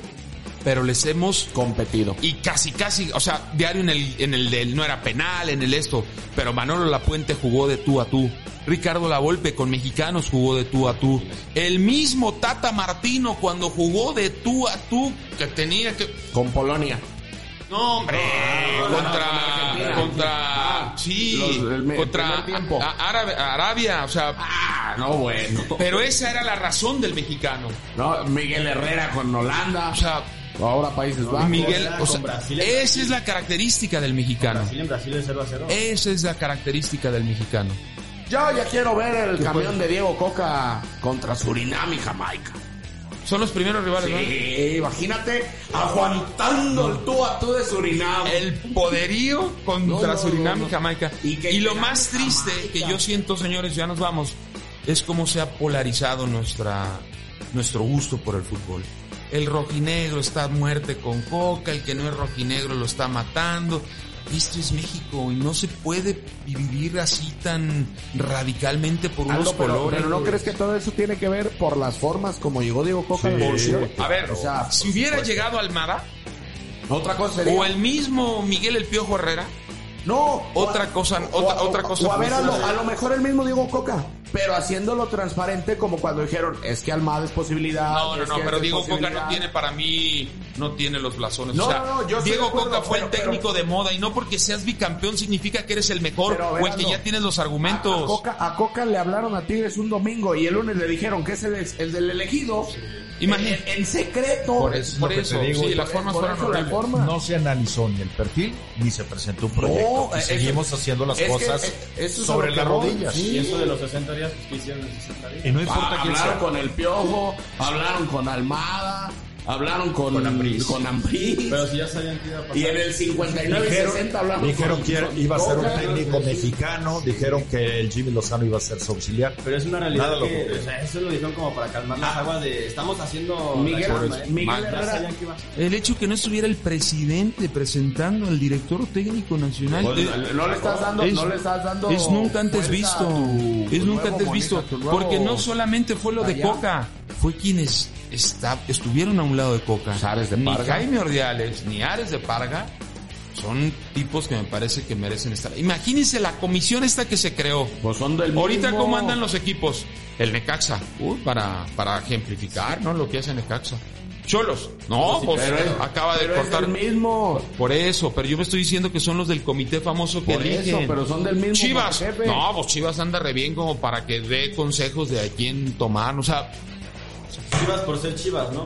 pero les hemos Competido. y casi, casi, o sea, diario en el, en el del no era penal, en el esto, pero Manolo Lapuente jugó de tú a tú. Ricardo Lavolpe con mexicanos jugó de tú a tú. El mismo Tata Martino cuando jugó de tú a tú, que tenía que... Con Polonia. No, hombre, contra... Argentina. contra... Ah, sí, los- el contra a- Árabe- Arabia, o sea... Ah, no, bueno. *laughs* Pero esa era la razón del mexicano. No, Miguel Herrera con Holanda. O sea, Ahora Países Bajos. Miguel, Con o sea, Brasil esa Brasil. es la característica del mexicano. Brasil en Brasil es 0 a 0. Esa es la característica del mexicano. Yo ya quiero ver el camión de Diego Coca contra Surinam y Jamaica. Son los primeros rivales, ¿no? Sí, imagínate aguantando el tú a tú de Surinam. El poderío contra No, no, Surinam no, y no. Jamaica. Y lo más triste Jamaica. que yo siento, señores, ya nos vamos, es cómo se ha polarizado nuestra, nuestro gusto por el fútbol. El rojinegro está a muerte con coca, el que no es rojinegro lo está matando. Esto es México y no se puede vivir así tan radicalmente por unos Aldo, pero, colores. pero ¿no crees que todo eso tiene que ver por las formas como llegó Diego Coca? a la Por su- A ver, o sea, si hubiera llegado Almada otra cosa sería... o el mismo Miguel El Piojo Herrera, No. Otra o- cosa- o- otra- o- otra cosa O a ver, a lo, a lo mejor el mismo Diego Coca. Pero haciéndolo transparente como cuando dijeron, es que Almada es posibilidad. No, no, es no, que pero es Diego Coca no tiene para mí, no tiene los blasones. No, o sea, no, no, yo Diego acuerdo, Coca fue el pero- técnico de moda y no porque seas bicampeón significa que eres el mejor Pero, o el que Verano, ya tienes los argumentos. a Coca, a Coca le hablaron a Tigres un domingo y el lunes le dijeron que es el, el del elegido. En, en secreto. Por eso, por eso, te digo, sí, y las formas fueron eso la horribles. forma- No se analizó ni el perfil ni se presentó un proyecto. y es seguimos haciendo las que, cosas eh, eso sobre las rodillas. sí. Y eso de los 60 días, pues, ¿qué hicieron en 60 días? Y no importa Ah, quién hablaron sea. con el Piojo, hablaron con Almada, hablaron con, Con Ambriz. con. Pero si ya sabían que iba a pasar. y en el 59 y Dijeron, 60 hablaron dijeron con- que con iba a ser un técnico mexicano, dijeron que el Jimmy Lozano iba a ser su auxiliar. Pero es una realidad Nada lo que, cumplió. o sea, eso lo dijeron como para calmar las aguas de, estamos haciendo Miguel- ¿eh? Miguel Herrera-. El hecho que no estuviera el presidente presentando al director técnico nacional. Pues, eh, no le estás dando, es- no le estás dando. es nunca antes visto. tu- es tu nunca antes visto. Porque no solamente fue lo de Allá. Coca, fue quienes está- estuvieron a un lado de Coca. Pues Ares de ni Parga. Jaime Ordiales, ni Ares de Parga. Son tipos que me parece que merecen estar. Imagínense la comisión esta que se creó. Pues son del Ahorita, mismo- ¿cómo andan los equipos? El Necaxa. Uy, para, para ejemplificar, ¿no? Lo que hace Necaxa. Cholos. No, pues Pero acaba de pero es cortar. del mismo. Por eso, pero yo me estoy diciendo que son los del comité famoso que Por eso, eligen. pero son del mismo Chivas. jefe. No, pues Chivas anda re bien como para que dé consejos de a quién tomar. O sea, Chivas por ser Chivas, ¿no?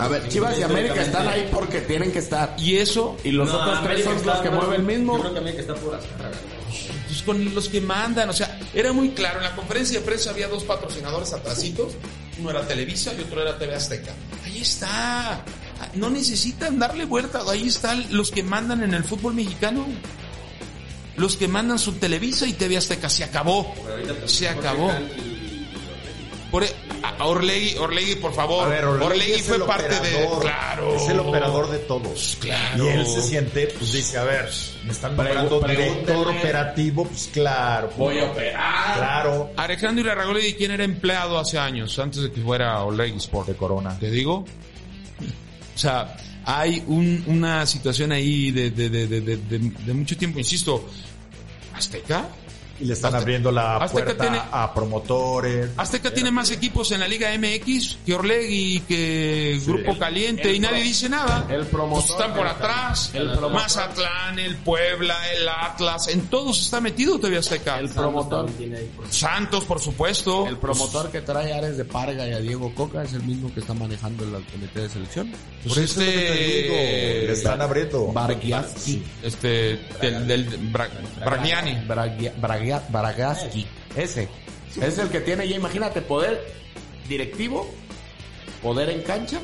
A ver, Chivas y América están ahí porque tienen que estar. y eso, Y los No, otros tres América son los que mueven el mismo. Yo creo que América está por Azcárraga. pues con los que mandan. O sea, era muy claro. En la conferencia de prensa había dos patrocinadores atrasitos. Uno era Televisa y otro era TV Azteca. Ahí está. No necesitan darle vuelta. Ahí están los que mandan en el fútbol mexicano. Los que mandan son Televisa y TV Azteca. Se acabó. Se acabó. Por, e- a Orlegui, Orlegui, por favor. A ver, Orlegui, es fue parte operador, de. Claro. Es el operador de todos. Claro. Y él se siente, pues dice, a ver, me están nombrando director operativo, pues claro. Voy a operar. Claro. Alejandro Irarragoldi, ¿quién era empleado hace años, antes de que fuera Orlegui Sport? De Corona. ¿Te digo? O sea, hay un- una situación ahí de, de, de, de, de- de- de mucho tiempo, insisto. ¿Azteca? Y le están abriendo la Azteca puerta tiene- a promotores. Azteca tiene más equipos en la Liga MX que Orlegui, que Grupo Caliente, el y nadie dice nada. el promotor- Pues están por atrás. el promotor- Mazatlán, el Puebla, el Atlas, en todos está metido TV Azteca. El promotor. Santos por- supuesto. El promotor que trae a Ares de Parga y a Diego Coca es el mismo que está manejando el comité de selección. Pues Por este- le están abriendo. Bargiaski. Este, del, del Bra- Bragaski. Ese. Es el que tiene ya, imagínate, poder directivo, poder en cancha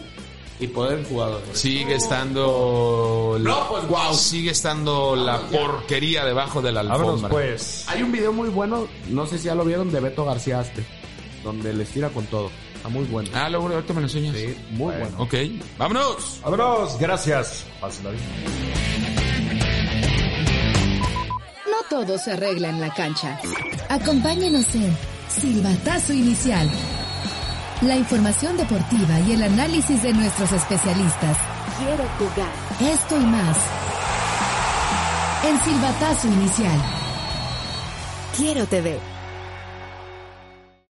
y poder en jugadores. Sigue estando. la- No, pues. Sigue estando la porquería debajo de la Vámonos alfombra. pues. Hay un video muy bueno, no sé si ya lo vieron, de Beto García Aspe, donde les tira con todo. Está muy bueno. Ah, luego ahorita me lo enseñas. Sí, muy bueno. Ok, vámonos. Vámonos, gracias. Pásenla bien. Todo se arregla en la cancha. Acompáñenos en Silbatazo Inicial. La información deportiva y el análisis de nuestros especialistas. Quiero jugar. Esto y más. En Silbatazo Inicial. Quiero TV.